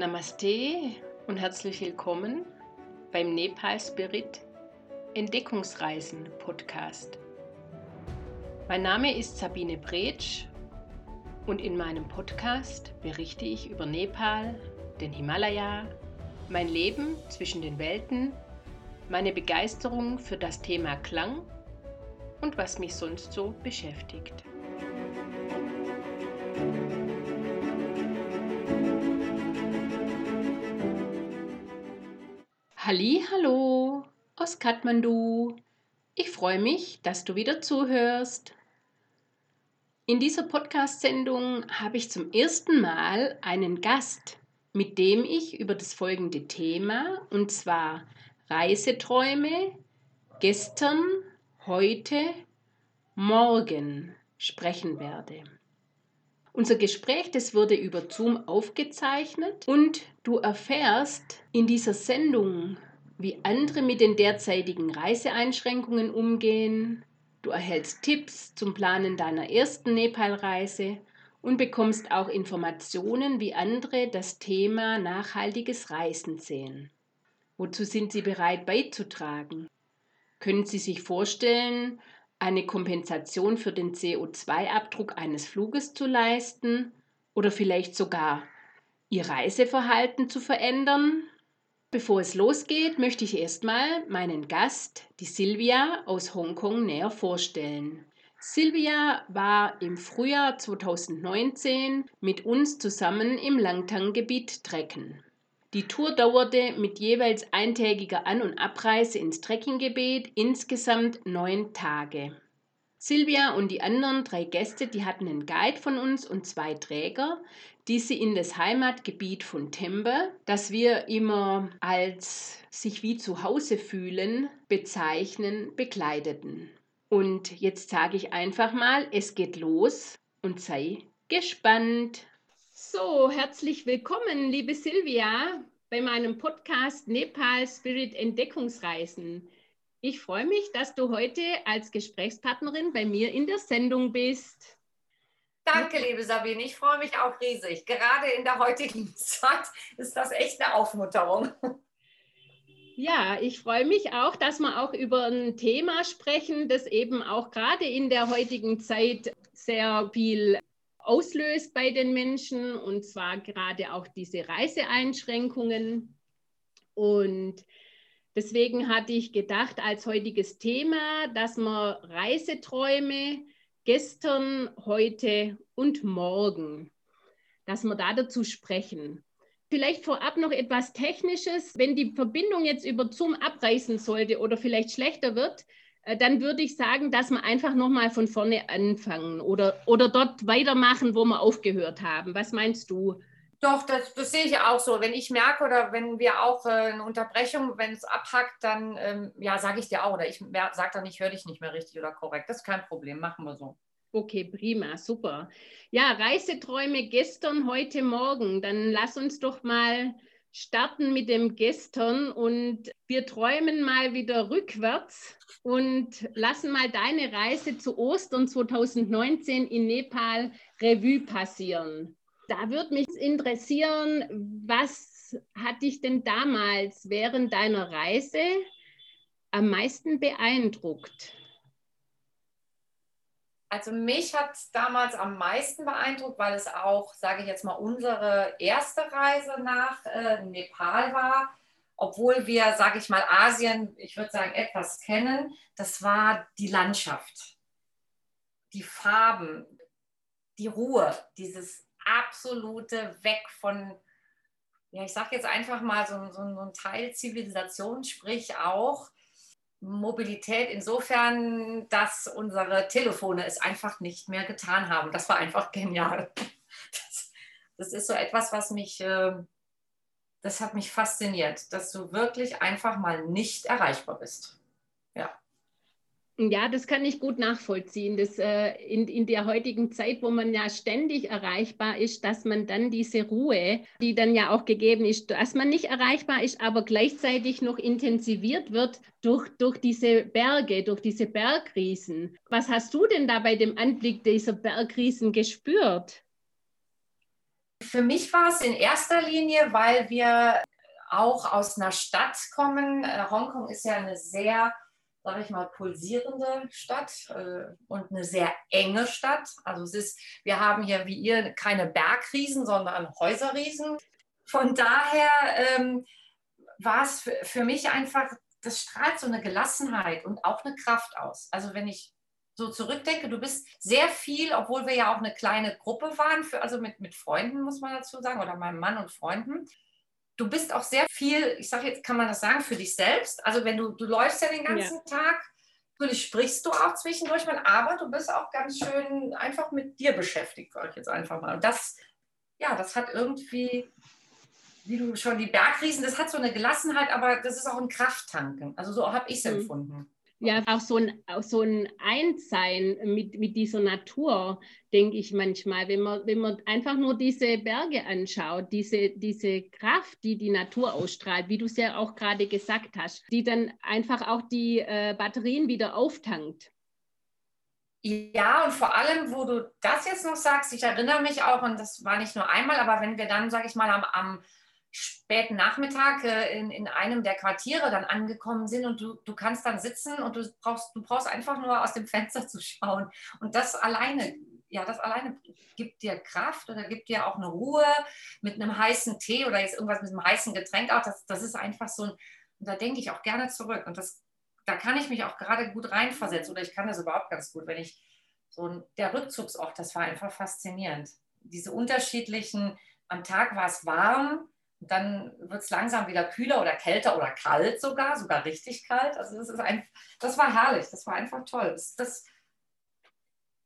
Namaste und herzlich willkommen beim Nepal Spirit Entdeckungsreisen Podcast. Mein Name ist Sabine Bretsch und in meinem Podcast berichte ich über Nepal, den Himalaya, mein Leben zwischen den Welten, meine Begeisterung für das Thema Klang und was mich sonst so beschäftigt. Halli, hallo aus Kathmandu. Ich freue mich, dass du wieder zuhörst. In dieser Podcast-Sendung habe ich zum ersten Mal einen Gast, mit dem ich über das folgende Thema, und zwar Reiseträume, gestern, heute, morgen sprechen werde. Unser Gespräch, das wurde über Zoom aufgezeichnet und du erfährst in dieser Sendung, wie andere mit den derzeitigen Reiseeinschränkungen umgehen. Du erhältst Tipps zum Planen deiner ersten Nepalreise und bekommst auch Informationen, wie andere das Thema nachhaltiges Reisen sehen. Wozu sind sie bereit beizutragen? Können sie sich vorstellen, eine Kompensation für den CO2-Abdruck eines Fluges zu leisten oder vielleicht sogar ihr Reiseverhalten zu verändern. Bevor es losgeht, möchte ich erstmal meinen Gast, die Silvia aus Hongkong, näher vorstellen. Silvia war im Frühjahr 2019 mit uns zusammen im Langtang-Gebiet trecken. Die Tour dauerte mit jeweils eintägiger An- und Abreise ins Trekkinggebiet insgesamt neun Tage. Silvia und die anderen drei Gäste, die hatten einen Guide von uns und zwei Träger, die sie in das Heimatgebiet von Tembe, das wir immer als sich wie zu Hause fühlen bezeichnen, begleiteten. Und jetzt sage ich einfach mal, es geht los und sei gespannt. So, herzlich willkommen, liebe Silvia, bei meinem Podcast Nepal Spirit Entdeckungsreisen. Ich freue mich, dass du heute als Gesprächspartnerin bei mir in der Sendung bist. Danke, liebe Sabine. Ich freue mich auch riesig. Gerade in der heutigen Zeit ist das echt eine Aufmunterung. Ja, ich freue mich auch, dass wir auch über ein Thema sprechen, das eben auch gerade in der heutigen Zeit sehr viel auslöst bei den Menschen und zwar gerade auch diese Reiseeinschränkungen. Und deswegen hatte ich gedacht, als heutiges Thema, dass man Reiseträume gestern, heute und morgen, dass wir da dazu sprechen. Vielleicht vorab noch etwas Technisches. Wenn die Verbindung jetzt über Zoom abreißen sollte oder vielleicht schlechter wird, dann würde ich sagen, dass wir einfach nochmal von vorne anfangen oder, oder dort weitermachen, wo wir aufgehört haben. Was meinst du? Doch, das, das sehe ich auch so. Wenn ich merke oder wenn wir auch äh, eine Unterbrechung, wenn es abhackt, dann ähm, ja, sage ich dir auch. Oder ich sage dann, ich höre dich nicht mehr richtig oder korrekt. Das ist kein Problem, machen wir so. Okay, prima, super. Ja, Reiseträume gestern, heute, morgen. Dann lass uns doch mal starten mit dem gestern und wir träumen mal wieder rückwärts und lassen mal deine Reise zu Ostern 2019 in Nepal Revue passieren. Da würde mich interessieren, was hat dich denn damals während deiner Reise am meisten beeindruckt? Also mich hat es damals am meisten beeindruckt, weil es auch, sage ich jetzt mal, unsere erste Reise nach äh, Nepal war. Obwohl wir, sage ich mal, Asien, ich würde sagen, etwas kennen, das war die Landschaft, die Farben, die Ruhe, dieses absolute Weg von, ja, ich sage jetzt einfach mal so, so, so ein Teil Zivilisation, sprich auch Mobilität insofern, dass unsere Telefone es einfach nicht mehr getan haben. Das war einfach genial. Das, das ist so etwas, was mich, ähm, das hat mich fasziniert, dass du wirklich einfach mal nicht erreichbar bist. Ja. Das kann ich gut nachvollziehen. Das, äh, in, in der heutigen Zeit, wo man ja ständig erreichbar ist, dass man dann diese Ruhe, die dann ja auch gegeben ist, dass man nicht erreichbar ist, aber gleichzeitig noch intensiviert wird durch, durch diese Berge, durch diese Bergriesen. Was hast du denn da bei dem Anblick dieser Bergriesen gespürt? Für mich war es in erster Linie, weil wir auch aus einer Stadt kommen. Äh, Hongkong ist ja eine sehr, sage ich mal, pulsierende Stadt äh, und eine sehr enge Stadt. Also es ist, wir haben hier wie ihr keine Bergriesen, sondern Häuserriesen. Von daher ähm, war es für, für mich einfach, das strahlt so eine Gelassenheit und auch eine Kraft aus. Also wenn ich so zurückdenke, du bist sehr viel, obwohl wir ja auch eine kleine Gruppe waren, für, also mit, mit Freunden, muss man dazu sagen, oder meinem Mann und Freunden. Du bist auch sehr viel, ich sage jetzt, kann man das sagen, für dich selbst. Also wenn du, du läufst ja den ganzen ja. Tag, natürlich sprichst du auch zwischendurch mal, aber du bist auch ganz schön einfach mit dir beschäftigt, sage ich jetzt einfach mal. Und das, ja, das hat irgendwie, wie du schon die Bergriesen, das hat so eine Gelassenheit, aber das ist auch ein Krafttanken. Also so habe ich es mhm. empfunden. Ja, auch so ein, auch so ein Einssein mit, mit dieser Natur, denke ich manchmal, wenn man, wenn man einfach nur diese Berge anschaut, diese, diese Kraft, die die Natur ausstrahlt, wie du es ja auch gerade gesagt hast, die dann einfach auch die äh, Batterien wieder auftankt. Ja, und vor allem, wo du das jetzt noch sagst, ich erinnere mich auch, und das war nicht nur einmal, aber wenn wir dann, sage ich mal, am, am späten Nachmittag äh, in, in einem der Quartiere dann angekommen sind und du, du kannst dann sitzen und du brauchst, du brauchst einfach nur aus dem Fenster zu schauen. Und das alleine, ja, das alleine gibt dir Kraft oder gibt dir auch eine Ruhe mit einem heißen Tee oder jetzt irgendwas mit einem heißen Getränk auch. Das, das ist einfach so ein, und da denke ich auch gerne zurück. Und das, da kann ich mich auch gerade gut reinversetzen oder ich kann das überhaupt ganz gut, wenn ich so ein, der Rückzugsort, das war einfach faszinierend. Diese unterschiedlichen, am Tag war es warm, dann wird es langsam wieder kühler oder kälter oder kalt sogar, sogar richtig kalt. Also das ist ein, das war herrlich, das war einfach toll. Das, das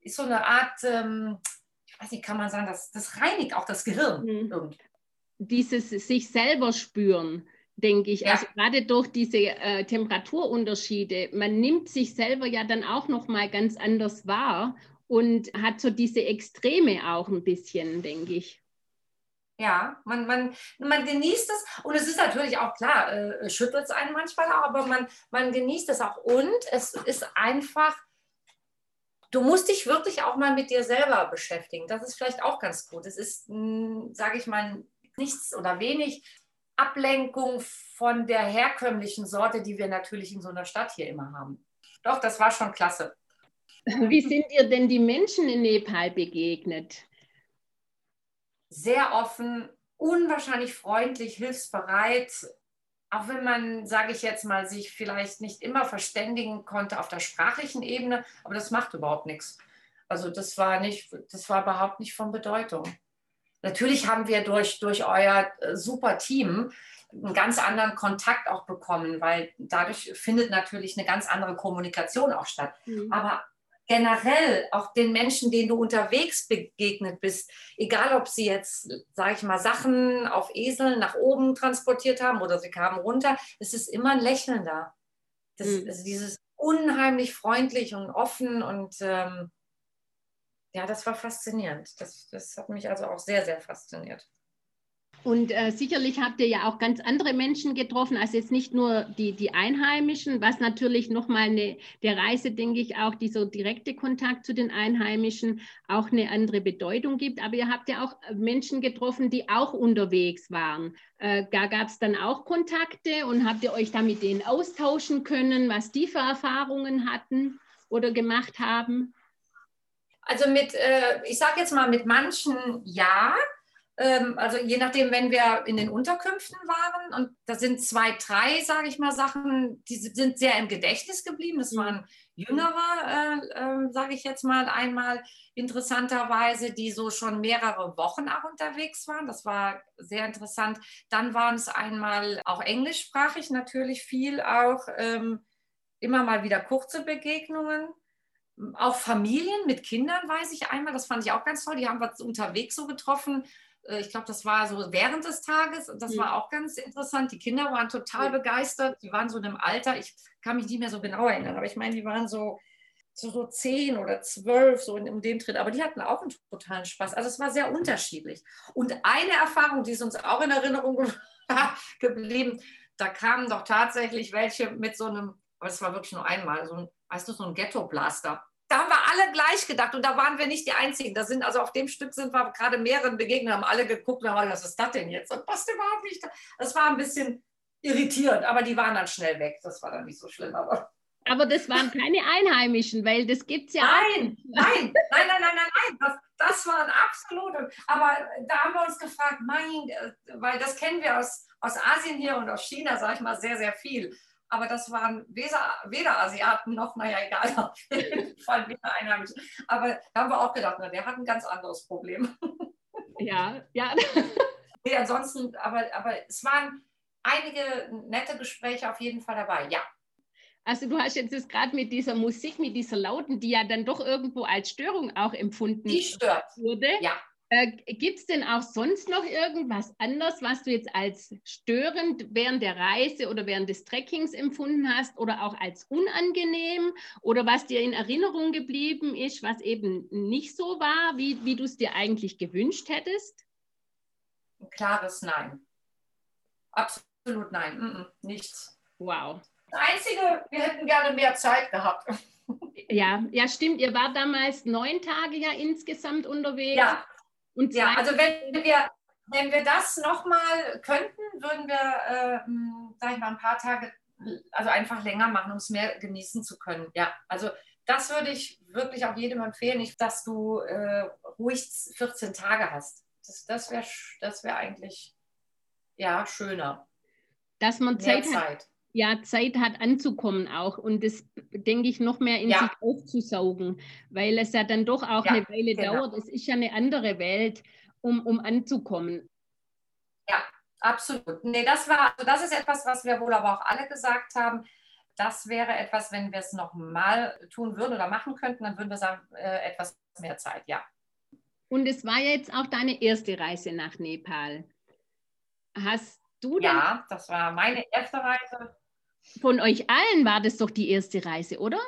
ist so eine Art, ähm, ich weiß nicht, kann man sagen, das, das reinigt auch das Gehirn. Mhm. Dieses sich selber spüren, denke ich. Ja. Also gerade durch diese äh, Temperaturunterschiede, man nimmt sich selber ja dann auch noch mal ganz anders wahr und hat so diese Extreme auch ein bisschen, denke ich. Ja, man, man, man genießt es und es ist natürlich auch klar, äh, schüttelt es einen manchmal auch, aber man, man genießt es auch und es ist einfach, du musst dich wirklich auch mal mit dir selber beschäftigen. Das ist vielleicht auch ganz gut. Es ist, hm, sage ich mal, nichts oder wenig Ablenkung von der herkömmlichen Sorte, die wir natürlich in so einer Stadt hier immer haben. Doch, das war schon klasse. Wie sind dir denn die Menschen in Nepal begegnet? Sehr offen, unwahrscheinlich freundlich, hilfsbereit, auch wenn man, sage ich jetzt mal, sich vielleicht nicht immer verständigen konnte auf der sprachlichen Ebene, aber das macht überhaupt nichts. Also das war nicht, das war überhaupt nicht von Bedeutung. Natürlich haben wir durch, durch euer äh, super Team einen ganz anderen Kontakt auch bekommen, weil dadurch findet natürlich eine ganz andere Kommunikation auch statt. Mhm. Aber generell auch den Menschen, denen du unterwegs begegnet bist, egal ob sie jetzt, sage ich mal, Sachen auf Eseln nach oben transportiert haben oder sie kamen runter, es ist immer ein Lächeln da. Das, mhm. also dieses unheimlich freundlich und offen und ähm, ja, das war faszinierend. Das, das hat mich also auch sehr, sehr fasziniert. Und äh, sicherlich habt ihr ja auch ganz andere Menschen getroffen, also jetzt nicht nur die, die Einheimischen, was natürlich nochmal eine, der Reise, denke ich, auch dieser direkte Kontakt zu den Einheimischen auch eine andere Bedeutung gibt. Aber ihr habt ja auch Menschen getroffen, die auch unterwegs waren. Äh, da gab es dann auch Kontakte und habt ihr euch da mit denen austauschen können, was die für Erfahrungen hatten oder gemacht haben? Also mit, äh, ich sage jetzt mal, mit manchen ja, also je nachdem, wenn wir in den Unterkünften waren und da sind zwei, drei, sage ich mal, Sachen, die sind sehr im Gedächtnis geblieben. Das waren jüngere, äh, äh, sage ich jetzt mal einmal interessanterweise, die so schon mehrere Wochen auch unterwegs waren. Das war sehr interessant. Dann waren es einmal auch englischsprachig natürlich viel, auch ähm, immer mal wieder kurze Begegnungen auch Familien mit Kindern, weiß ich einmal, das fand ich auch ganz toll. Die haben wir unterwegs so getroffen, ich glaube, das war so während des Tages. Das mhm. war auch ganz interessant. Die Kinder waren total begeistert. Die waren so in einem Alter, ich kann mich nicht mehr so genau erinnern, aber ich meine, die waren so, so, so zehn oder zwölf, so in, in dem Tritt. Aber die hatten auch einen totalen Spaß. Also es war sehr unterschiedlich. Und eine Erfahrung, die ist uns auch in Erinnerung geblieben, da kamen doch tatsächlich welche mit so einem, aber es war wirklich nur einmal, so ein, weißt du, so ein Ghetto-Blaster. Da haben wir alle gleich gedacht und da waren wir nicht die Einzigen. Da sind, also auf dem Stück sind wir gerade mehreren begegnet, haben alle geguckt und haben gesagt, was ist das denn jetzt? Das passt überhaupt nicht. Das war ein bisschen irritierend, aber die waren dann schnell weg. Das war dann nicht so schlimm. Aber, aber das waren keine Einheimischen, weil das gibt es ja nein. Nein, nein, nein, nein, nein, nein. Das, das waren absolute. Aber da haben wir uns gefragt, mein, äh, weil das kennen wir aus, aus Asien hier und aus China, sage ich mal, sehr, sehr viel aber das waren weder, weder Asiaten noch, naja, egal, auf jeden Fall weder Einheimische. Aber da haben wir auch gedacht, na, der hat ein ganz anderes Problem. Ja, ja. Nee, ansonsten, aber, aber es waren einige nette Gespräche auf jeden Fall dabei, ja. Also du hast jetzt gerade mit dieser Musik, mit dieser Lauten, die ja dann doch irgendwo als Störung auch empfunden die stört. wurde. Ja. Äh, Gibt es denn auch sonst noch irgendwas anderes, was du jetzt als störend während der Reise oder während des Trekkings empfunden hast oder auch als unangenehm oder was dir in Erinnerung geblieben ist, was eben nicht so war, wie, wie du es dir eigentlich gewünscht hättest? Ein klares Nein. Absolut nein. Mm -mm, nichts. Wow. Das Einzige, wir hätten gerne mehr Zeit gehabt. Ja, ja, stimmt. Ihr wart damals neun Tage ja insgesamt unterwegs. Ja, und ja, also wenn wir, wenn wir das nochmal könnten, würden wir, äh, sag ich mal, ein paar Tage, also einfach länger machen, um es mehr genießen zu können. Ja, also das würde ich wirklich auch jedem empfehlen, nicht, dass du äh, ruhig 14 Tage hast. Das, das wäre das wär eigentlich ja, schöner. Dass man Zeit, Zeit, hat. Ja, Zeit hat anzukommen auch und das, denke ich, noch mehr in ja. sich aufzusaugen, weil es ja dann doch auch ja, eine Weile genau. dauert. Es ist ja eine andere Welt, um, um anzukommen. Ja, absolut. Nee, das war, also das ist etwas, was wir wohl aber auch alle gesagt haben. Das wäre etwas, wenn wir es nochmal tun würden oder machen könnten, dann würden wir sagen, äh, etwas mehr Zeit, ja. Und es war jetzt auch deine erste Reise nach Nepal. Hast du denn? Ja, das war meine erste Reise. Von euch allen war das doch die erste Reise, oder?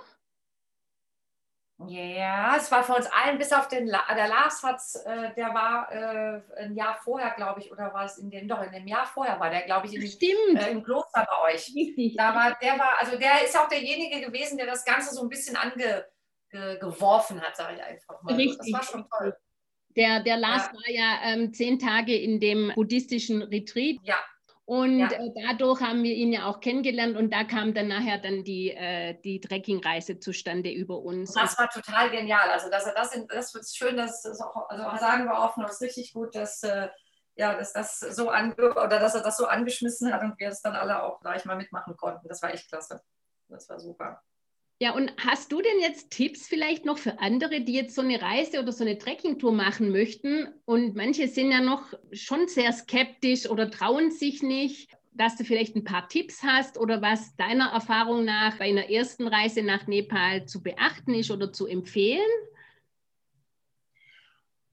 Ja, es war für uns allen, bis auf den La der Lars hat äh, der war äh, ein Jahr vorher, glaube ich, oder war es in dem, doch in dem Jahr vorher war der, glaube ich, in, Stimmt. Äh, im Kloster bei euch. Richtig. Da war, der war, also der ist auch derjenige gewesen, der das Ganze so ein bisschen angeworfen hat, sage ich einfach mal. Richtig. Das war schon toll. Der, der Lars ja. war ja ähm, zehn Tage in dem buddhistischen Retreat. Ja. Und ja. äh, dadurch haben wir ihn ja auch kennengelernt und da kam dann nachher dann die, äh, die Trekkingreise zustande über uns. Das war total genial. Also dass er das, in, das ist schön, dass das auch, also sagen wir offen, das ist richtig gut, dass, äh, ja, dass das so ange oder dass er das so angeschmissen hat und wir es dann alle auch gleich mal mitmachen konnten. Das war echt klasse. Das war super. Ja, und hast du denn jetzt Tipps vielleicht noch für andere, die jetzt so eine Reise oder so eine Trekkingtour machen möchten? Und manche sind ja noch schon sehr skeptisch oder trauen sich nicht, dass du vielleicht ein paar Tipps hast oder was deiner Erfahrung nach bei einer ersten Reise nach Nepal zu beachten ist oder zu empfehlen?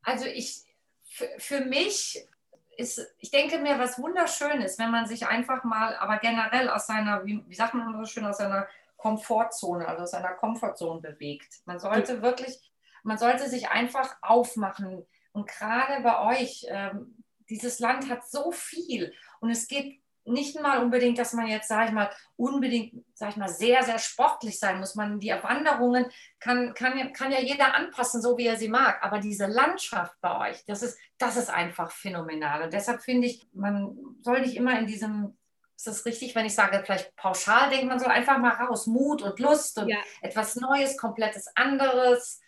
Also ich, für, für mich ist, ich denke mir, was wunderschön ist, wenn man sich einfach mal, aber generell aus seiner, wie, wie sagt man so schön, aus seiner Komfortzone, also aus einer Komfortzone bewegt. Man sollte wirklich, man sollte sich einfach aufmachen. Und gerade bei euch, ähm, dieses Land hat so viel und es geht nicht mal unbedingt, dass man jetzt, sage ich mal, unbedingt, sage ich mal, sehr, sehr sportlich sein muss. Man, die Wanderungen kann, kann, kann ja jeder anpassen, so wie er sie mag. Aber diese Landschaft bei euch, das ist, das ist einfach phänomenal. Und deshalb finde ich, man soll nicht immer in diesem ist das richtig, wenn ich sage, vielleicht pauschal denkt man so einfach mal raus, Mut und Lust und ja. etwas Neues, komplettes anderes,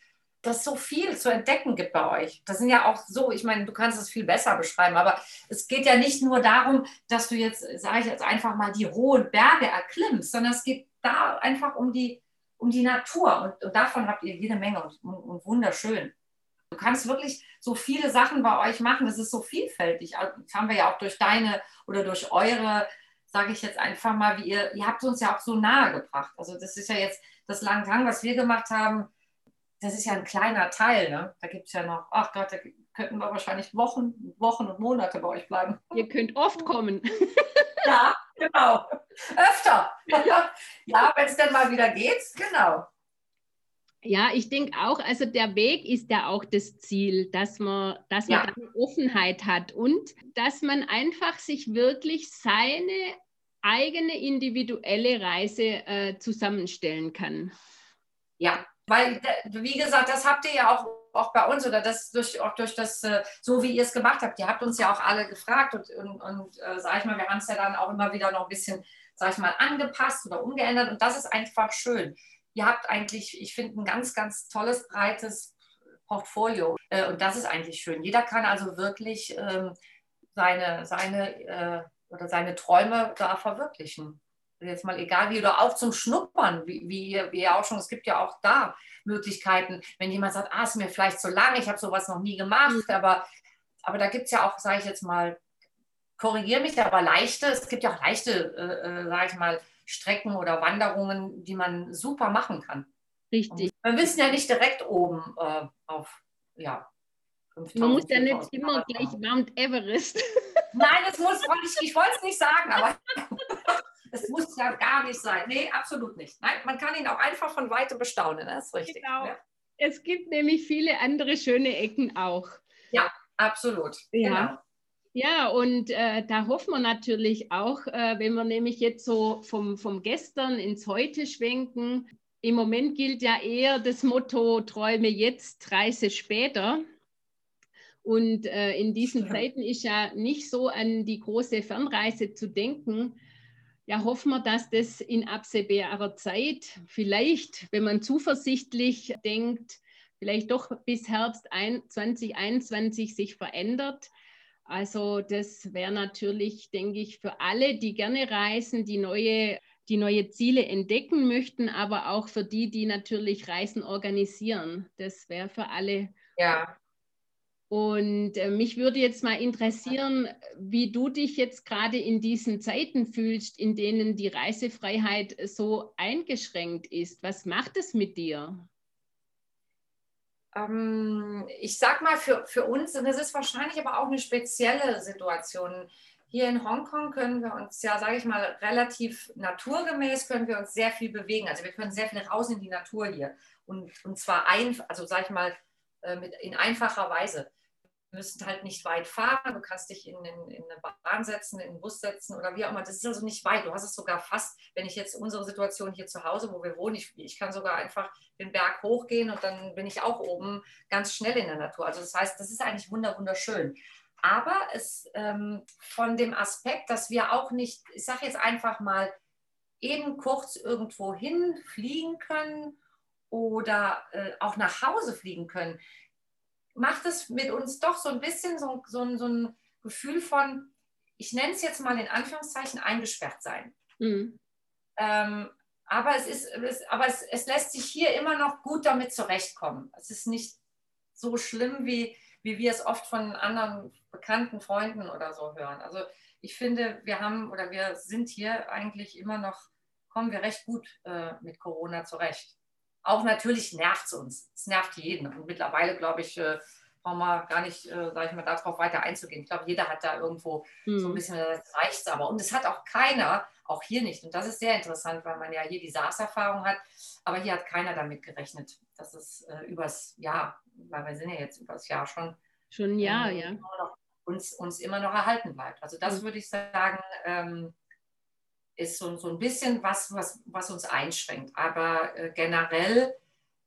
dass so viel zu entdecken gibt bei euch. Das sind ja auch so, ich meine, du kannst es viel besser beschreiben, aber es geht ja nicht nur darum, dass du jetzt, sage ich jetzt einfach mal, die hohen Berge erklimmst, sondern es geht da einfach um die, um die Natur und, und davon habt ihr jede Menge und, und, und wunderschön. Du kannst wirklich so viele Sachen bei euch machen. Es ist so vielfältig. Das haben wir ja auch durch deine oder durch eure sage ich jetzt einfach mal, wie ihr, ihr habt uns ja auch so nahe gebracht. Also das ist ja jetzt das Langtang, was wir gemacht haben, das ist ja ein kleiner Teil. Ne? Da gibt es ja noch, ach Gott, da könnten wir wahrscheinlich Wochen, Wochen und Monate bei euch bleiben. Ihr könnt oft kommen. ja, genau. Öfter. ja, wenn es dann mal wieder geht, genau. Ja, ich denke auch, also der Weg ist ja auch das Ziel, dass man, dass man ja. Offenheit hat und dass man einfach sich wirklich seine eigene individuelle Reise äh, zusammenstellen kann. Ja, Weil, wie gesagt, das habt ihr ja auch, auch bei uns oder das durch, auch durch das, äh, so wie ihr es gemacht habt. Ihr habt uns ja auch alle gefragt und, und, und äh, sag ich mal, wir haben es ja dann auch immer wieder noch ein bisschen, sag ich mal, angepasst oder umgeändert und das ist einfach schön. Ihr habt eigentlich, ich finde, ein ganz, ganz tolles, breites Portfolio äh, und das ist eigentlich schön. Jeder kann also wirklich ähm, seine, seine äh, oder seine Träume da verwirklichen jetzt mal egal wie, oder auch zum Schnuppern, wie, wie, wie ja auch schon, es gibt ja auch da Möglichkeiten, wenn jemand sagt, ah, ist mir vielleicht zu lang, ich habe sowas noch nie gemacht, mhm. aber, aber da gibt es ja auch, sage ich jetzt mal, korrigiere mich, aber leichte, es gibt ja auch leichte, äh, äh sage ich mal, Strecken oder Wanderungen, die man super machen kann. Richtig. Und wir wissen ja nicht direkt oben äh, auf, ja, 5000, Man muss ja nicht immer gleich Mount Everest. Nein, das muss, ich, ich wollte es nicht sagen, aber Es muss ja gar nicht sein. Nee, absolut nicht. Nein, man kann ihn auch einfach von weitem bestaunen. Das ist richtig. Genau. Ja. Es gibt nämlich viele andere schöne Ecken auch. Ja, absolut. Ja. Genau. Ja, und äh, da hoffen wir natürlich auch, äh, wenn wir nämlich jetzt so vom, vom Gestern ins Heute schwenken. Im Moment gilt ja eher das Motto, träume jetzt, reise später. Und äh, in diesen. Zeiten ist ja nicht so an die große Fernreise zu denken ja, hoffen wir, dass das in absehbarer Zeit vielleicht, wenn man zuversichtlich denkt, vielleicht doch bis Herbst 2021 sich verändert. Also das wäre natürlich, denke ich, für alle, die gerne reisen, die neue, die neue Ziele entdecken möchten, aber auch für die, die natürlich Reisen organisieren. Das wäre für alle ja. Und äh, mich würde jetzt mal interessieren, wie du dich jetzt gerade in diesen Zeiten fühlst, in denen die Reisefreiheit so eingeschränkt ist. Was macht es mit dir? Ähm, ich sag mal, für, für uns, und es ist wahrscheinlich aber auch eine spezielle Situation. Hier in Hongkong können wir uns ja, sage ich mal, relativ naturgemäß können wir uns sehr viel bewegen. Also wir können sehr viel raus in die Natur hier. Und, und zwar ein, also sage ich mal, äh, in einfacher Weise. Müssen halt nicht weit fahren, du kannst dich in, in, in, eine Bahn setzen, in einen Bus setzen oder wie auch immer. Das ist also nicht weit. Du hast es sogar fast, wenn ich jetzt unsere Situation hier zu Hause, wo wir wohnen, ich, ich kann sogar einfach den Berg hochgehen und dann bin ich auch oben ganz schnell in der Natur. Also das heißt, das ist eigentlich wunderschön. Aber es ähm, von dem Aspekt, dass wir auch nicht, ich sage jetzt einfach mal, eben kurz irgendwo hinfliegen können oder äh, auch nach Hause fliegen können, macht es mit uns doch so ein bisschen so, so, so ein Gefühl von, ich nenne es jetzt mal in Anführungszeichen, eingesperrt sein. Mhm. Ähm, aber es, ist, es, aber es, es lässt sich hier immer noch gut damit zurechtkommen. Es ist nicht so schlimm, wie, wie wir es oft von anderen bekannten Freunden oder so hören. Also ich finde, wir haben oder wir sind hier eigentlich immer noch, kommen wir recht gut äh, mit Corona zurecht. Auch natürlich nervt es uns. Es nervt jeden. Und mittlerweile, glaube ich, äh, brauchen wir gar nicht, äh, sage ich mal, darauf weiter einzugehen. Ich glaube, jeder hat da irgendwo mhm. so ein hm. bisschen, das reicht aber. Und es hat auch keiner, auch hier nicht. Und das ist sehr interessant, weil man ja hier die SARS-Erfahrung hat. Aber hier hat keiner damit gerechnet, dass es äh, übers Jahr, weil wir sind ja jetzt übers Jahr schon. Schon ein Jahr, ähm, ja. Uns, uns immer noch erhalten bleibt. Also das mhm. würde ich sagen, ähm, ist so, so ein bisschen was, was, was uns einschränkt. Aber äh, generell,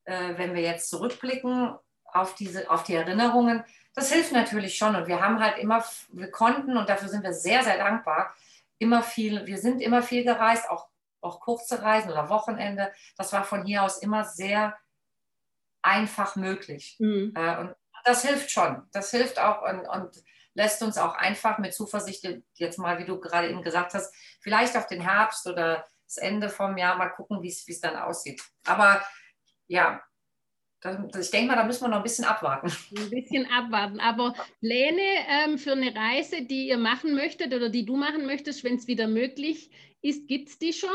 äh, wenn wir jetzt zurückblicken auf, diese, auf die Erinnerungen, das hilft natürlich schon. Und wir haben halt immer, wir konnten, und dafür sind wir sehr, sehr dankbar, immer viel, wir sind immer viel gereist, auch, auch kurze Reisen oder Wochenende. Das war von hier aus immer sehr einfach möglich. Mhm. Äh, und das hilft schon. Das hilft auch und, und lässt uns auch einfach mit Zuversicht, jetzt mal, wie du gerade eben gesagt hast, vielleicht auf den Herbst oder das Ende vom Jahr mal gucken, wie es dann aussieht. Aber ja, ich denke mal, da müssen wir noch ein bisschen abwarten. Ein bisschen abwarten. Aber Pläne ähm, für eine Reise, die ihr machen möchtet oder die du machen möchtest, wenn es wieder möglich ist, gibt es die schon?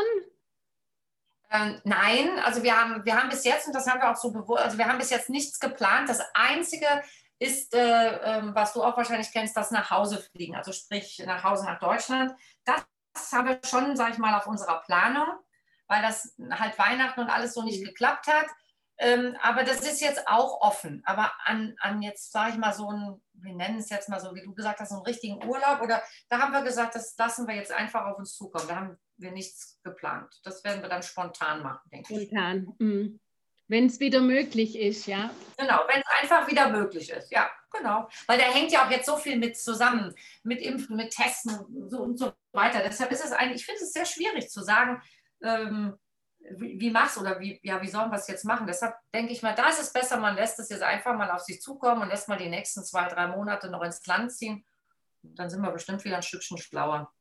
Ähm, nein, also wir haben, wir haben bis jetzt, und das haben wir auch so bewusst, also wir haben bis jetzt nichts geplant. Das Einzige, ist, äh, äh, was du auch wahrscheinlich kennst, das nach Hause fliegen, also sprich nach Hause nach Deutschland. Das, haben wir schon, sage ich mal, auf unserer Planung, weil das halt Weihnachten und alles so nicht mhm. geklappt hat. Ähm, aber das ist jetzt auch offen. Aber an, an jetzt, sage ich mal, so ein, wir nennen es jetzt mal so, wie du gesagt hast, so einen richtigen Urlaub, oder da haben wir gesagt, das lassen wir jetzt einfach auf uns zukommen. Da haben wir nichts geplant. Das werden wir dann spontan machen, denke ich. Spontan. Mhm. Wenn es wieder möglich ist, ja. Genau, wenn es einfach wieder möglich ist, ja, genau. Weil da hängt ja auch jetzt so viel mit zusammen, mit Impfen, mit Testen so und so weiter. Deshalb ist es eigentlich, ich finde es sehr schwierig zu sagen, ähm, wie, wie machst oder wie, ja, wie sollen wir es jetzt machen? Deshalb denke ich mal, da ist es besser, man lässt es jetzt einfach mal auf sich zukommen und lässt mal die nächsten zwei, drei Monate noch ins Land ziehen. Dann sind wir bestimmt wieder ein Stückchen schlauer.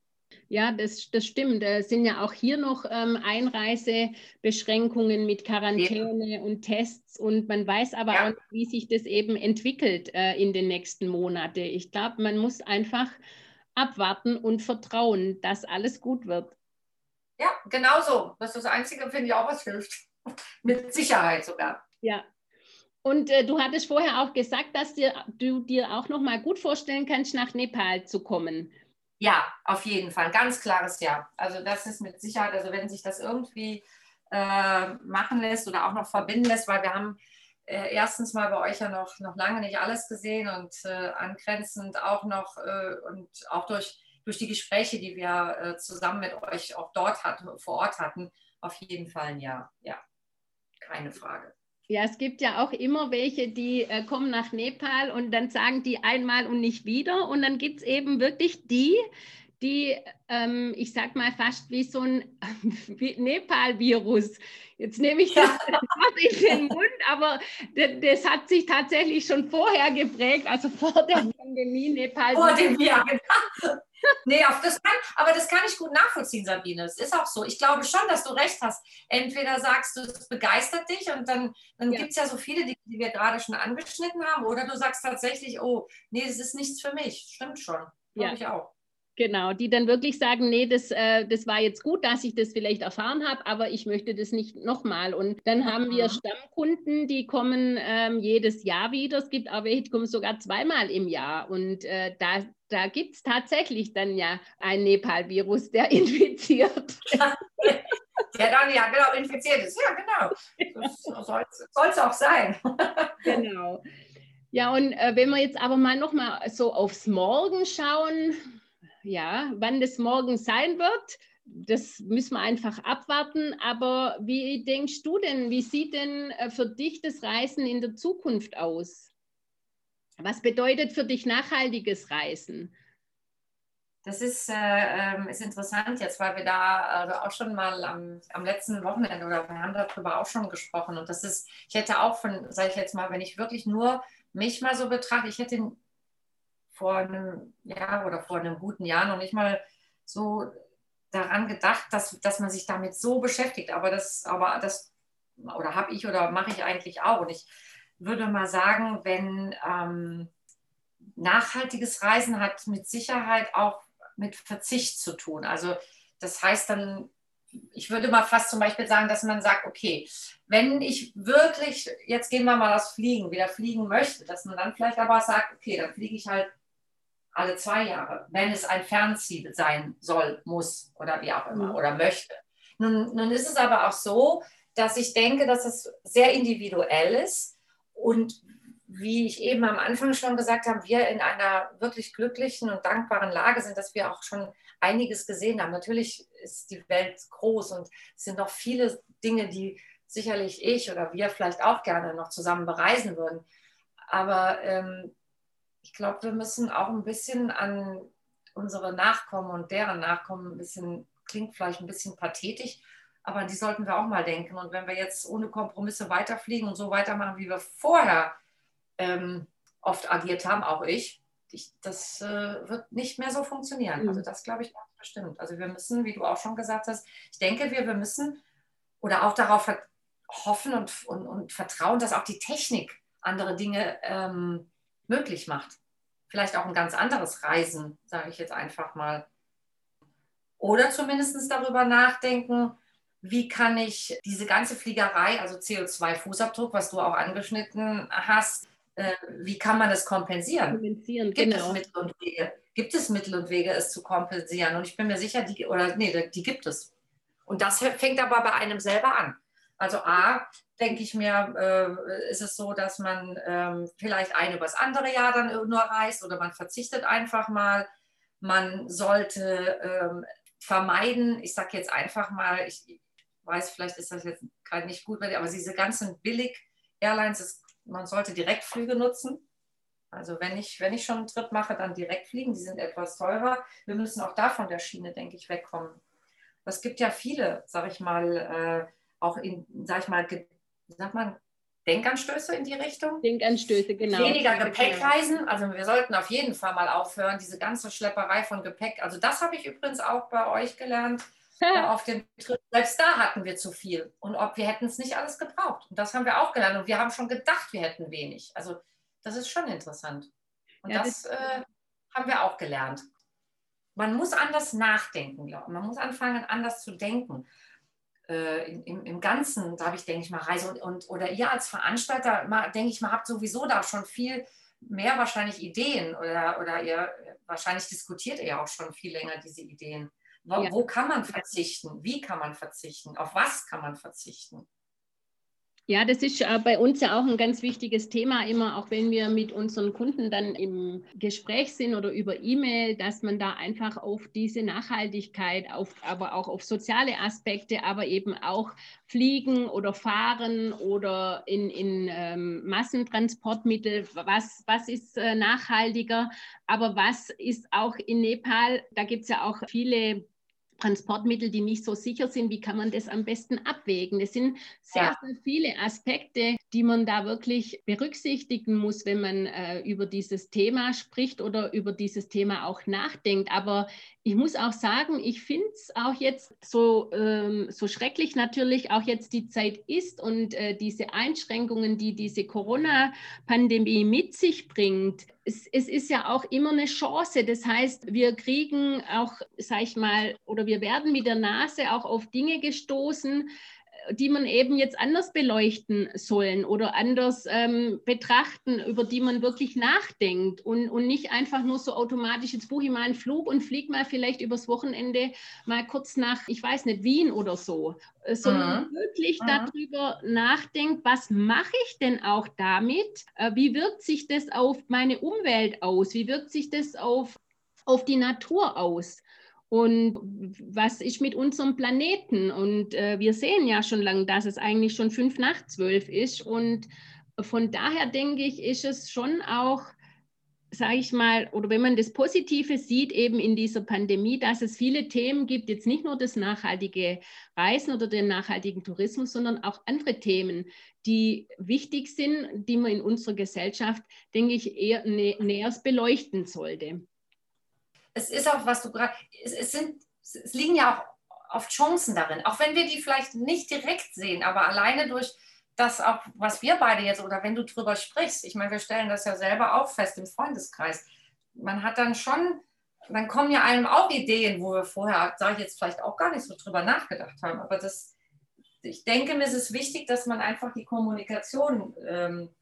Ja, das, das stimmt. Es sind ja auch hier noch ähm, Einreisebeschränkungen mit Quarantäne ja. und Tests und man weiß aber ja. auch nicht, wie sich das eben entwickelt äh, in den nächsten Monaten. Ich glaube, man muss einfach abwarten und vertrauen, dass alles gut wird. Ja, genau so. Das ist das Einzige, finde ich auch, was hilft. Mit Sicherheit sogar. Ja. Und äh, du hattest vorher auch gesagt, dass dir, du dir auch noch mal gut vorstellen kannst, nach Nepal zu kommen. Ja, auf jeden Fall. Ganz klares Ja. Also das ist mit Sicherheit, also wenn sich das irgendwie äh, machen lässt oder auch noch verbinden lässt, weil wir haben äh, erstens mal bei euch ja noch, noch lange nicht alles gesehen und äh, angrenzend auch noch äh, und auch durch durch die Gespräche, die wir äh, zusammen mit euch auch dort hatten, vor Ort hatten, auf jeden Fall ein Ja. Ja, keine Frage. Ja, es gibt ja auch immer welche, die äh, kommen nach Nepal und dann sagen die einmal und nicht wieder. Und dann gibt es eben wirklich die, die, ähm, ich sag mal, fast wie so ein Nepal-Virus. Jetzt nehme ich das Wort in den Mund, aber das hat sich tatsächlich schon vorher geprägt, also vor der Pandemie Nepal. Vor dem Jahr, genau. Nee, auf das kann, aber das kann ich gut nachvollziehen, Sabine. Es ist auch so. Ich glaube schon, dass du recht hast. Entweder sagst du, es begeistert dich und dann, dann ja. gibt es ja so viele, die, die wir gerade schon angeschnitten haben, oder du sagst tatsächlich, oh, nee, das ist nichts für mich. Stimmt schon. Glaube ja. ich auch. Genau, die dann wirklich sagen, nee, das, äh, das war jetzt gut, dass ich das vielleicht erfahren habe, aber ich möchte das nicht nochmal. Und dann haben wir Stammkunden, die kommen ähm, jedes Jahr wieder. Es gibt aber die kommen sogar zweimal im Jahr. Und äh, da, da gibt es tatsächlich dann ja ein Nepal-Virus, der infiziert. Der dann ja genau infiziert ist. Ja, genau. Soll es auch sein. genau. Ja, und äh, wenn wir jetzt aber mal nochmal so aufs Morgen schauen, ja, wann das morgen sein wird, das müssen wir einfach abwarten. Aber wie denkst du denn, wie sieht denn äh, für dich das Reisen in der Zukunft aus? Was bedeutet für dich nachhaltiges Reisen? Das ist, äh, ähm, ist interessant jetzt, weil wir da also auch schon mal am, am letzten Wochenende oder wir haben darüber auch schon gesprochen. Und das ist, ich hätte auch von, sage ich jetzt mal, wenn ich wirklich nur mich mal so betrachte, ich hätte vor einem Jahr oder vor einem guten Jahr noch nicht mal so daran gedacht, dass, dass man sich damit so beschäftigt. Aber das, aber das, oder habe ich oder mache ich eigentlich auch. Und ich würde mal sagen, wenn ähm, nachhaltiges Reisen hat mit Sicherheit auch mit Verzicht zu tun. Also das heißt dann, ich würde mal fast zum Beispiel sagen, dass man sagt, okay, wenn ich wirklich, jetzt gehen wir mal das Fliegen, wieder fliegen möchte, dass man dann vielleicht aber sagt, okay, dann fliege ich halt alle zwei Jahre, wenn es ein Fernziel sein soll, muss oder wie auch immer mhm. oder möchte. Nun, nun ist es aber auch so, dass ich denke, dass es sehr individuell ist und wie ich eben am Anfang schon gesagt habe, wir in einer wirklich glücklichen und dankbaren Lage sind, dass wir auch schon einiges gesehen haben. Natürlich ist die Welt groß und es sind noch viele Dinge, die sicherlich ich oder wir vielleicht auch gerne noch zusammen bereisen würden. Aber ähm, ich glaube, wir müssen auch ein bisschen an unsere Nachkommen und deren Nachkommen ein bisschen, klingt vielleicht ein bisschen pathetisch, aber an die sollten wir auch mal denken. Und wenn wir jetzt ohne Kompromisse weiterfliegen und so weitermachen, wie wir vorher ähm, oft agiert haben, auch ich, ich das äh, wird nicht mehr so funktionieren. Mhm. Also das glaube ich ganz bestimmt. Also wir müssen, wie du auch schon gesagt hast, ich denke, wir, wir müssen oder auch darauf hoffen und, und, und vertrauen, dass auch die Technik andere Dinge ähm, möglich macht. Vielleicht auch ein ganz anderes Reisen, sage ich jetzt einfach mal. Oder zumindest darüber nachdenken, wie kann ich diese ganze Fliegerei, also CO2-Fußabdruck, was du auch angeschnitten hast, äh, wie kann man das kompensieren? kompensieren gibt, genau. es Mittel und Wege, gibt es Mittel und Wege, es zu kompensieren? Und ich bin mir sicher, die, oder nee, die gibt es. Und das fängt aber bei einem selber an. Also A, denke ich mir, äh, ist es so, dass man ähm, vielleicht ein übers andere Jahr dann nur reist oder man verzichtet einfach mal. Man sollte ähm, vermeiden, ich sage jetzt einfach mal, ich weiß, vielleicht ist das jetzt gerade nicht gut, aber diese ganzen Billig-Airlines, man sollte Direktflüge nutzen. Also wenn ich, wenn ich schon einen Trip mache, dann direkt fliegen. Die sind etwas teurer. Wir müssen auch da von der Schiene, denke ich, wegkommen. Es gibt ja viele, sage ich mal, äh, auch in, sag ich mal, sagt man, Denkanstöße in die Richtung. Denkanstöße, genau. Weniger Gepäckreisen. Also wir sollten auf jeden Fall mal aufhören, diese ganze Schlepperei von Gepäck. Also das habe ich übrigens auch bei euch gelernt. auf dem Trip. Selbst da hatten wir zu viel. Und ob wir hätten es nicht alles gebraucht. Und das haben wir auch gelernt. Und wir haben schon gedacht, wir hätten wenig. Also das ist schon interessant. Und ja, das, das äh, haben wir auch gelernt. Man muss anders nachdenken, glaube ich. Man muss anfangen, anders zu denken. Äh, im, im, Ganzen, da habe ich, denke ich mal, Reise und, und oder ihr als Veranstalter, mal, denke ich mal, habt sowieso da schon viel mehr wahrscheinlich Ideen oder, oder ihr wahrscheinlich diskutiert ihr auch schon viel länger diese Ideen. Wo, ja. wo kann man verzichten? Wie kann man verzichten? Auf was kann man verzichten? Ja, das ist äh, bei uns ja auch ein ganz wichtiges Thema, immer auch wenn wir mit unseren Kunden dann im Gespräch sind oder über E-Mail, dass man da einfach auf diese Nachhaltigkeit, auf, aber auch auf soziale Aspekte, aber eben auch Fliegen oder Fahren oder in, in ähm, Massentransportmittel, was, was ist äh, nachhaltiger, aber was ist auch in Nepal, da gibt es ja auch viele Transportmittel, die nicht so sicher sind, wie kann man das am besten abwägen? Es sind sehr, ja. sehr viele Aspekte, die man da wirklich berücksichtigen muss, wenn man äh, über dieses Thema spricht oder über dieses Thema auch nachdenkt. Aber ich muss auch sagen, ich finde es auch jetzt so, ähm, so schrecklich natürlich auch jetzt die Zeit ist und äh, diese Einschränkungen, die diese Corona-Pandemie mit sich bringt. Es, es, ist ja auch immer eine Chance. Das heißt, wir kriegen auch, sag ich mal, oder wir werden mit der Nase auch auf Dinge gestoßen, die man eben jetzt anders beleuchten sollen oder anders ähm, betrachten, über die man wirklich nachdenkt und, und nicht einfach nur so automatisch, jetzt buche ich mal einen Flug und fliege mal vielleicht übers Wochenende mal kurz nach, ich weiß nicht, Wien oder so, äh, sondern mhm. wirklich mhm. darüber nachdenkt, was mache ich denn auch damit? Äh, wie wirkt sich das auf meine Umwelt aus? Wie wirkt sich das auf, auf die Natur aus? Und was ist mit unserem Planeten? Und äh, wir sehen ja schon lange, dass es eigentlich schon fünf nach zwölf ist. Und von daher denke ich, ist es schon auch, sage ich mal, oder wenn man das Positive sieht, eben in dieser Pandemie, dass es viele Themen gibt, jetzt nicht nur das nachhaltige Reisen oder den nachhaltigen Tourismus, sondern auch andere Themen, die wichtig sind, die man in unserer Gesellschaft, denke ich, eher nä näher beleuchten sollte es ist auch, was du gerade, es, es, sind, es liegen ja auch oft Chancen darin, auch wenn wir die vielleicht nicht direkt sehen, aber alleine durch das auch, was wir beide jetzt, oder wenn du drüber sprichst, ich meine, wir stellen das ja selber auch fest im Freundeskreis, man hat dann schon, dann kommen ja einem auch Ideen, wo wir vorher, sage ich jetzt vielleicht auch gar nicht so drüber nachgedacht haben, aber das, ich denke, mir ist es wichtig, dass man einfach die Kommunikation ähm,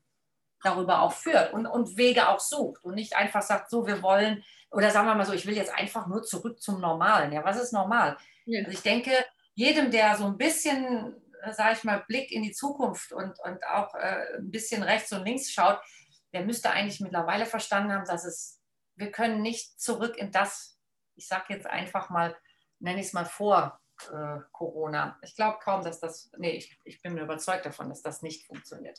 darüber auch führt und, und Wege auch sucht und nicht einfach sagt, so, wir wollen, oder sagen wir mal so, ich will jetzt einfach nur zurück zum Normalen. Ja, was ist normal? Ja. Also ich denke, jedem, der so ein bisschen, äh, sage ich mal, Blick in die Zukunft und, und auch äh, ein bisschen rechts und links schaut, der müsste eigentlich mittlerweile verstanden haben, dass es, wir können nicht zurück in das, ich sage jetzt einfach mal, nenne ich es mal vor äh, Corona. Ich glaube kaum, dass das, nee, ich, ich bin mir überzeugt davon, dass das nicht funktioniert.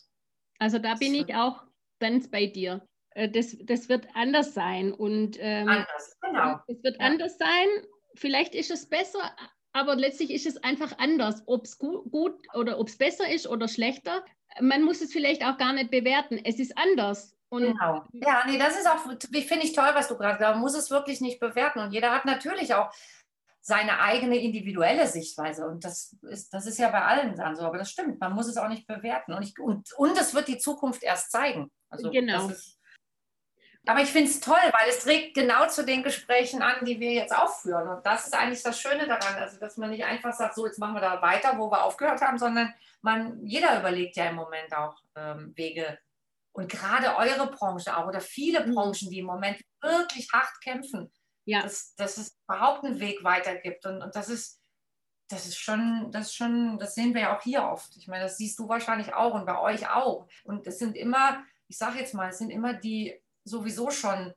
Also da bin ich auch ganz bei dir. Äh, das, das wird anders sein. Und, ähm, anders, genau. Es wird ja. anders sein. Vielleicht ist es besser, aber letztlich ist es einfach anders. Ob es gut, gut oder ob es besser ist oder schlechter, man muss es vielleicht auch gar nicht bewerten. Es ist anders. Und genau. Ja, nee, das ist auch, finde ich toll, was du gerade sagst. Man muss es wirklich nicht bewerten. Und jeder hat natürlich auch seine eigene individuelle Sichtweise. Und das ist, das ist ja bei allen dann so, aber das stimmt. Man muss es auch nicht bewerten. Und, ich, und, und es wird die Zukunft erst zeigen. Also genau. Ist, aber ich finde es toll, weil es trägt genau zu den Gesprächen an, die wir jetzt aufführen. Und das ist eigentlich das Schöne daran, also dass man nicht einfach sagt, so jetzt machen wir da weiter, wo wir aufgehört haben, sondern man, jeder überlegt ja im Moment auch ähm, Wege. Und gerade eure Branche auch oder viele mhm. Branchen, die im Moment wirklich hart kämpfen, ja. dass, dass es überhaupt einen Weg weitergibt. Und, und das ist, das ist schon, das ist schon, das sehen wir ja auch hier oft. Ich meine, das siehst du wahrscheinlich auch und bei euch auch. Und es sind immer, ich sage jetzt mal, es sind immer die sowieso schon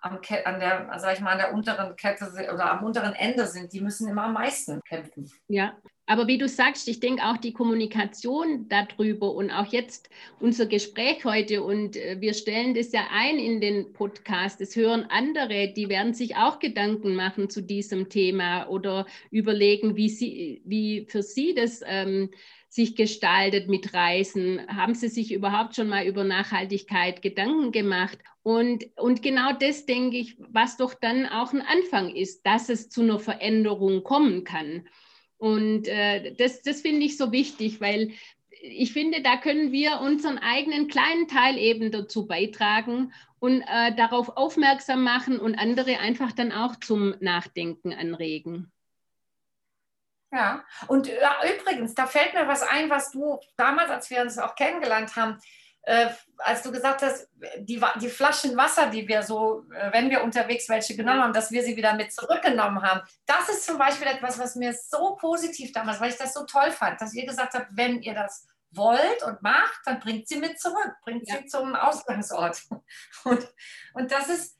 am, an der, sag ich mal, an der unteren Kette oder am unteren Ende sind, die müssen immer am meisten kämpfen. Ja, Aber wie du sagst, ich denke auch die Kommunikation darüber und auch jetzt unser Gespräch heute und äh, wir stellen das ja ein in den Podcast. Es hören andere, die werden sich auch Gedanken machen zu diesem Thema oder überlegen, wie, sie, wie für sie das ähm, sich gestaltet mit Reisen. Haben sie sich überhaupt schon mal über Nachhaltigkeit Gedanken gemacht? Und, und genau das denke ich, was doch dann auch ein Anfang ist, dass es zu einer Veränderung kommen kann. Und äh, das, das finde ich so wichtig, weil ich finde, da können wir unseren eigenen kleinen Teil eben dazu beitragen und äh, darauf aufmerksam machen und andere einfach dann auch zum Nachdenken anregen. Ja, und ja, übrigens, da fällt mir was ein, was du damals, als wir uns auch kennengelernt haben, äh, als du gesagt hast, die, die Flaschen Wasser, die wir so, äh, wenn wir unterwegs welche genommen haben, dass wir sie wieder mit zurückgenommen haben. Das ist zum Beispiel etwas, was mir so positiv damals, weil ich das so toll fand, dass ihr gesagt habt, wenn ihr das wollt und macht, dann bringt sie mit zurück, bringt ja. sie zum Ausgangsort. Und, und das ist,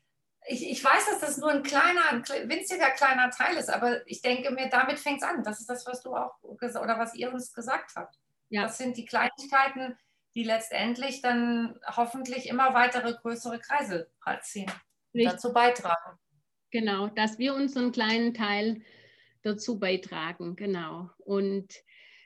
ich, ich weiß, dass das nur ein kleiner, ein winziger kleiner Teil ist, aber ich denke mir, damit fängt es an. Das ist das, was du auch oder was ihr uns gesagt habt. Ja. Das sind die Kleinigkeiten, die letztendlich dann hoffentlich immer weitere größere Kreise ziehen dazu beitragen. Genau, dass wir unseren kleinen Teil dazu beitragen, genau. Und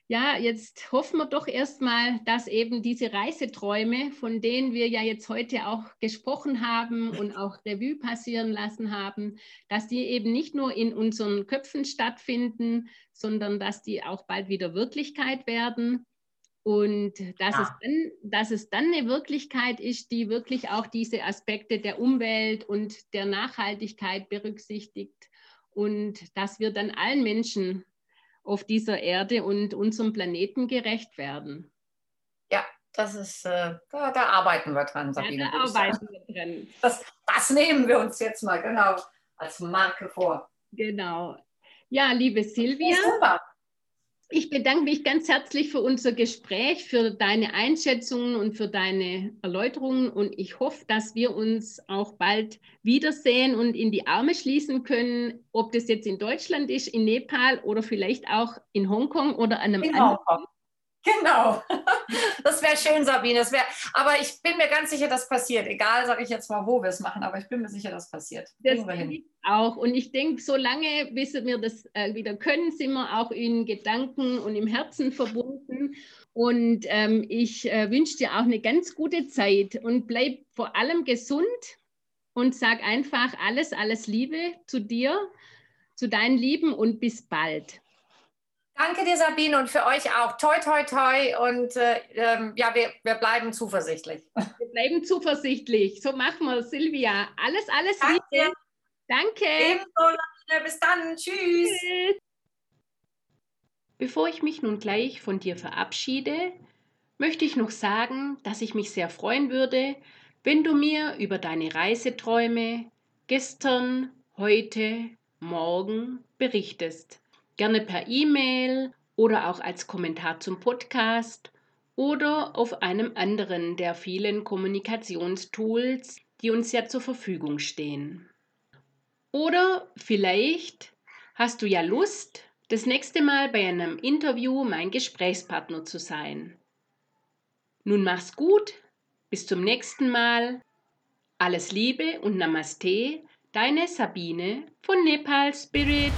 ja, jetzt hoffen wir doch erstmal, dass eben diese Reiseträume, von denen wir ja jetzt heute auch gesprochen haben und auch Revue passieren lassen haben, dass die eben nicht nur in unseren Köpfen stattfinden, sondern dass die auch bald wieder Wirklichkeit werden und dass, ja. es dann, dass es dann eine Wirklichkeit ist, die wirklich auch diese Aspekte der Umwelt und der Nachhaltigkeit berücksichtigt und dass wir dann allen Menschen auf dieser Erde und unserem Planeten gerecht werden. Ja, das ist, äh, da, da, arbeiten wir dran, Sabine. Ja, da arbeiten wir dran. Das, das nehmen wir uns jetzt mal genau als Marke vor. Genau. Ja, liebe Silvia. Ich bedanke mich ganz herzlich für unser Gespräch, für deine Einschätzungen und für deine Erläuterungen. Und ich hoffe, dass wir uns auch bald wiedersehen und in die Arme schließen können, ob das jetzt in Deutschland ist, in Nepal oder vielleicht auch in Hongkong oder an einem in anderen Hongkong. Genau. Das wäre schön, Sabine. Das wär, aber ich bin mir ganz sicher, das passiert. Egal, sage ich jetzt mal, wo wir es machen, aber ich bin mir sicher, das passiert. Das ich auch. Und ich denke, solange bis wir das äh, wieder können, sind wir auch in Gedanken und im Herzen verbunden. Und ähm, ich äh, wünsche dir auch eine ganz gute Zeit und bleib vor allem gesund und sag einfach alles, alles Liebe zu dir, zu deinen Lieben und bis bald. Danke dir, Sabine, und für euch auch. Toi, toi, toi. Und äh, ähm, ja, wir, wir bleiben zuversichtlich. Wir bleiben zuversichtlich. So machen wir, Silvia. Alles, alles Danke. Liebe. Danke. Ebenso, Bis dann. Tschüss. Tschüss. Bevor ich mich nun gleich von dir verabschiede, möchte ich noch sagen, dass ich mich sehr freuen würde, wenn du mir über deine Reiseträume gestern, heute, morgen berichtest gerne per E-Mail oder auch als Kommentar zum Podcast oder auf einem anderen der vielen Kommunikationstools, die uns ja zur Verfügung stehen. Oder vielleicht hast du ja Lust, das nächste Mal bei einem Interview mein Gesprächspartner zu sein. Nun mach's gut, bis zum nächsten Mal. Alles Liebe und Namaste, deine Sabine von Nepal Spirit.